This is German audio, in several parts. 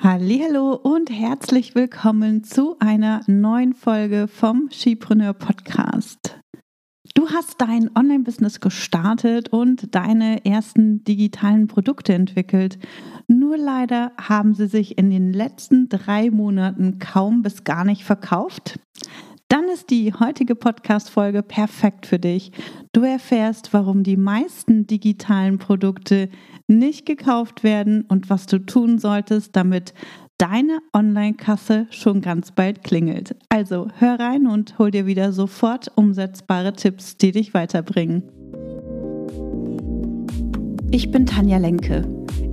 Hallo und herzlich willkommen zu einer neuen Folge vom Skipreneur Podcast. Du hast dein Online-Business gestartet und deine ersten digitalen Produkte entwickelt. Nur leider haben sie sich in den letzten drei Monaten kaum bis gar nicht verkauft. Ist die heutige Podcast-Folge perfekt für dich. Du erfährst, warum die meisten digitalen Produkte nicht gekauft werden und was du tun solltest, damit deine Online-Kasse schon ganz bald klingelt. Also hör rein und hol dir wieder sofort umsetzbare Tipps, die dich weiterbringen. Ich bin Tanja Lenke.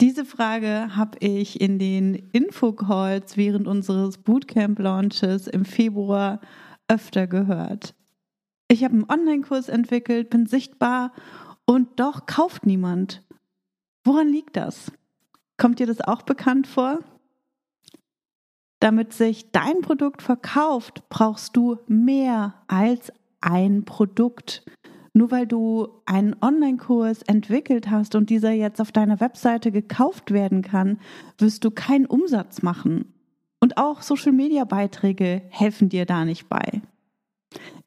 Diese Frage habe ich in den Infocalls während unseres Bootcamp-Launches im Februar öfter gehört. Ich habe einen Online-Kurs entwickelt, bin sichtbar und doch kauft niemand. Woran liegt das? Kommt dir das auch bekannt vor? Damit sich dein Produkt verkauft, brauchst du mehr als ein Produkt. Nur weil du einen Online-Kurs entwickelt hast und dieser jetzt auf deiner Webseite gekauft werden kann, wirst du keinen Umsatz machen. Und auch Social-Media-Beiträge helfen dir da nicht bei.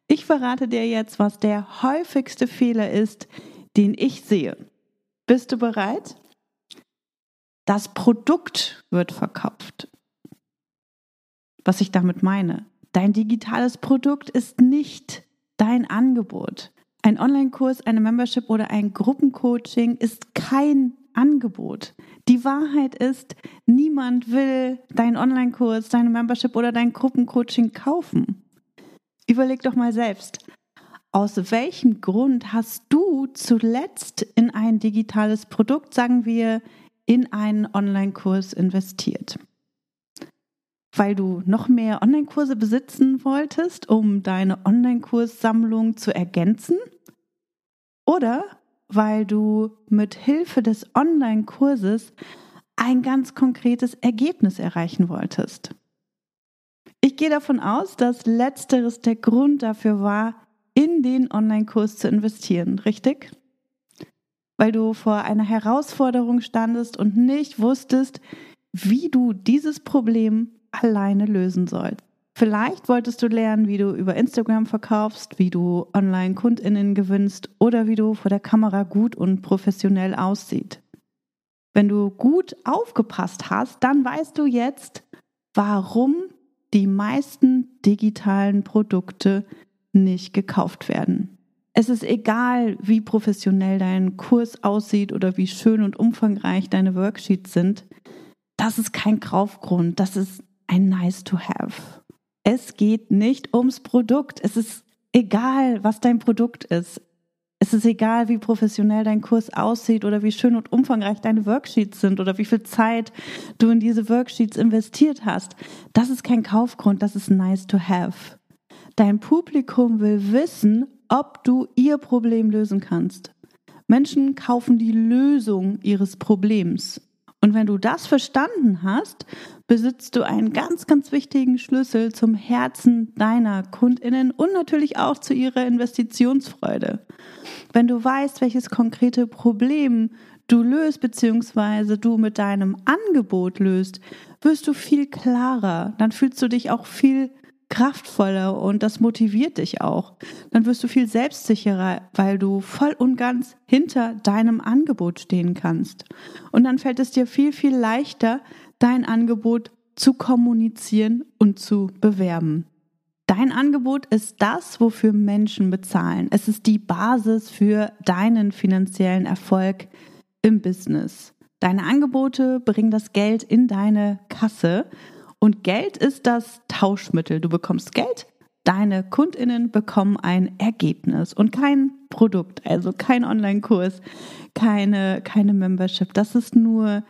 Ich verrate dir jetzt, was der häufigste Fehler ist, den ich sehe. Bist du bereit? Das Produkt wird verkauft was ich damit meine. Dein digitales Produkt ist nicht dein Angebot. Ein Online-Kurs, eine Membership oder ein Gruppencoaching ist kein Angebot. Die Wahrheit ist, niemand will deinen Online-Kurs, deine Membership oder dein Gruppencoaching kaufen. Überleg doch mal selbst, aus welchem Grund hast du zuletzt in ein digitales Produkt, sagen wir, in einen Online-Kurs investiert? weil du noch mehr Online-Kurse besitzen wolltest, um deine Online-Kurssammlung zu ergänzen? Oder weil du mit Hilfe des Online-Kurses ein ganz konkretes Ergebnis erreichen wolltest? Ich gehe davon aus, dass letzteres der Grund dafür war, in den Online-Kurs zu investieren, richtig? Weil du vor einer Herausforderung standest und nicht wusstest, wie du dieses Problem alleine lösen sollst. Vielleicht wolltest du lernen, wie du über Instagram verkaufst, wie du online Kundinnen gewinnst oder wie du vor der Kamera gut und professionell aussieht. Wenn du gut aufgepasst hast, dann weißt du jetzt, warum die meisten digitalen Produkte nicht gekauft werden. Es ist egal, wie professionell dein Kurs aussieht oder wie schön und umfangreich deine Worksheets sind. Das ist kein Kaufgrund, das ist ein Nice to Have. Es geht nicht ums Produkt. Es ist egal, was dein Produkt ist. Es ist egal, wie professionell dein Kurs aussieht oder wie schön und umfangreich deine Worksheets sind oder wie viel Zeit du in diese Worksheets investiert hast. Das ist kein Kaufgrund, das ist nice to have. Dein Publikum will wissen, ob du ihr Problem lösen kannst. Menschen kaufen die Lösung ihres Problems. Und wenn du das verstanden hast, besitzt du einen ganz, ganz wichtigen Schlüssel zum Herzen deiner Kundinnen und natürlich auch zu ihrer Investitionsfreude. Wenn du weißt, welches konkrete Problem du löst, beziehungsweise du mit deinem Angebot löst, wirst du viel klarer. Dann fühlst du dich auch viel kraftvoller und das motiviert dich auch. Dann wirst du viel selbstsicherer, weil du voll und ganz hinter deinem Angebot stehen kannst. Und dann fällt es dir viel, viel leichter, dein Angebot zu kommunizieren und zu bewerben. Dein Angebot ist das, wofür Menschen bezahlen. Es ist die Basis für deinen finanziellen Erfolg im Business. Deine Angebote bringen das Geld in deine Kasse und Geld ist das Tauschmittel. Du bekommst Geld, deine Kundinnen bekommen ein Ergebnis und kein Produkt, also kein Online-Kurs, keine, keine Membership. Das ist nur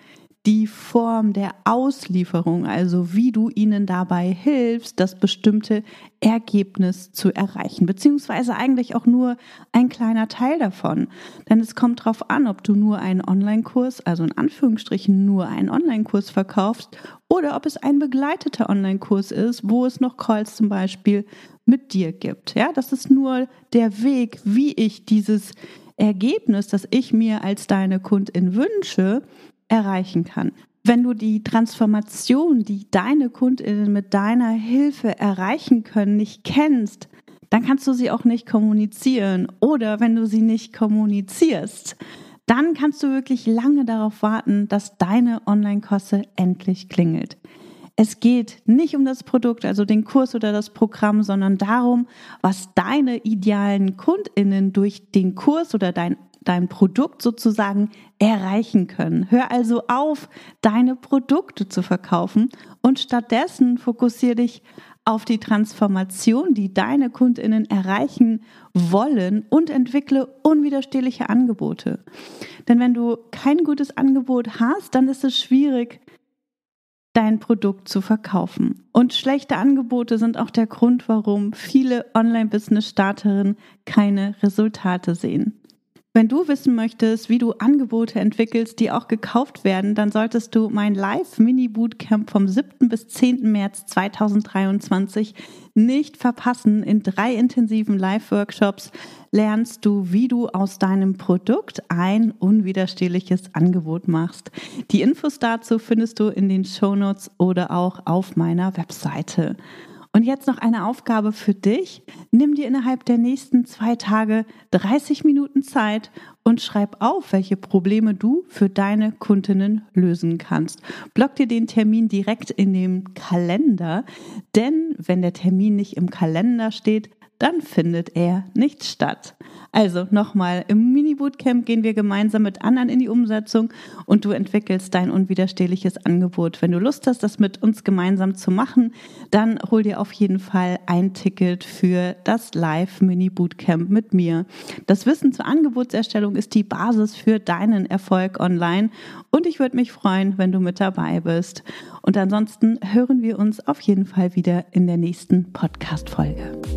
die Form der Auslieferung, also wie du ihnen dabei hilfst, das bestimmte Ergebnis zu erreichen, beziehungsweise eigentlich auch nur ein kleiner Teil davon. Denn es kommt darauf an, ob du nur einen Online-Kurs, also in Anführungsstrichen nur einen Online-Kurs verkaufst oder ob es ein begleiteter Online-Kurs ist, wo es noch Calls zum Beispiel mit dir gibt. Ja, das ist nur der Weg, wie ich dieses Ergebnis, das ich mir als deine Kundin wünsche, erreichen kann. Wenn du die Transformation, die deine Kundinnen mit deiner Hilfe erreichen können, nicht kennst, dann kannst du sie auch nicht kommunizieren. Oder wenn du sie nicht kommunizierst, dann kannst du wirklich lange darauf warten, dass deine Online-Kosse endlich klingelt. Es geht nicht um das Produkt, also den Kurs oder das Programm, sondern darum, was deine idealen Kundinnen durch den Kurs oder dein dein Produkt sozusagen erreichen können. Hör also auf, deine Produkte zu verkaufen und stattdessen fokussiere dich auf die Transformation, die deine Kundinnen erreichen wollen und entwickle unwiderstehliche Angebote. Denn wenn du kein gutes Angebot hast, dann ist es schwierig, dein Produkt zu verkaufen. Und schlechte Angebote sind auch der Grund, warum viele Online-Business-Starterinnen keine Resultate sehen. Wenn du wissen möchtest, wie du Angebote entwickelst, die auch gekauft werden, dann solltest du mein Live-Mini-Bootcamp vom 7. bis 10. März 2023 nicht verpassen. In drei intensiven Live-Workshops lernst du, wie du aus deinem Produkt ein unwiderstehliches Angebot machst. Die Infos dazu findest du in den Shownotes oder auch auf meiner Webseite. Und jetzt noch eine Aufgabe für dich. Nimm dir innerhalb der nächsten zwei Tage 30 Minuten Zeit und schreib auf, welche Probleme du für deine Kundinnen lösen kannst. Block dir den Termin direkt in dem Kalender, denn wenn der Termin nicht im Kalender steht, dann findet er nicht statt. Also nochmal, im Mini-Bootcamp gehen wir gemeinsam mit anderen in die Umsetzung und du entwickelst dein unwiderstehliches Angebot. Wenn du Lust hast, das mit uns gemeinsam zu machen, dann hol dir auf jeden Fall ein Ticket für das Live-Mini-Bootcamp mit mir. Das Wissen zur Angebotserstellung ist die Basis für deinen Erfolg online und ich würde mich freuen, wenn du mit dabei bist. Und ansonsten hören wir uns auf jeden Fall wieder in der nächsten Podcast-Folge.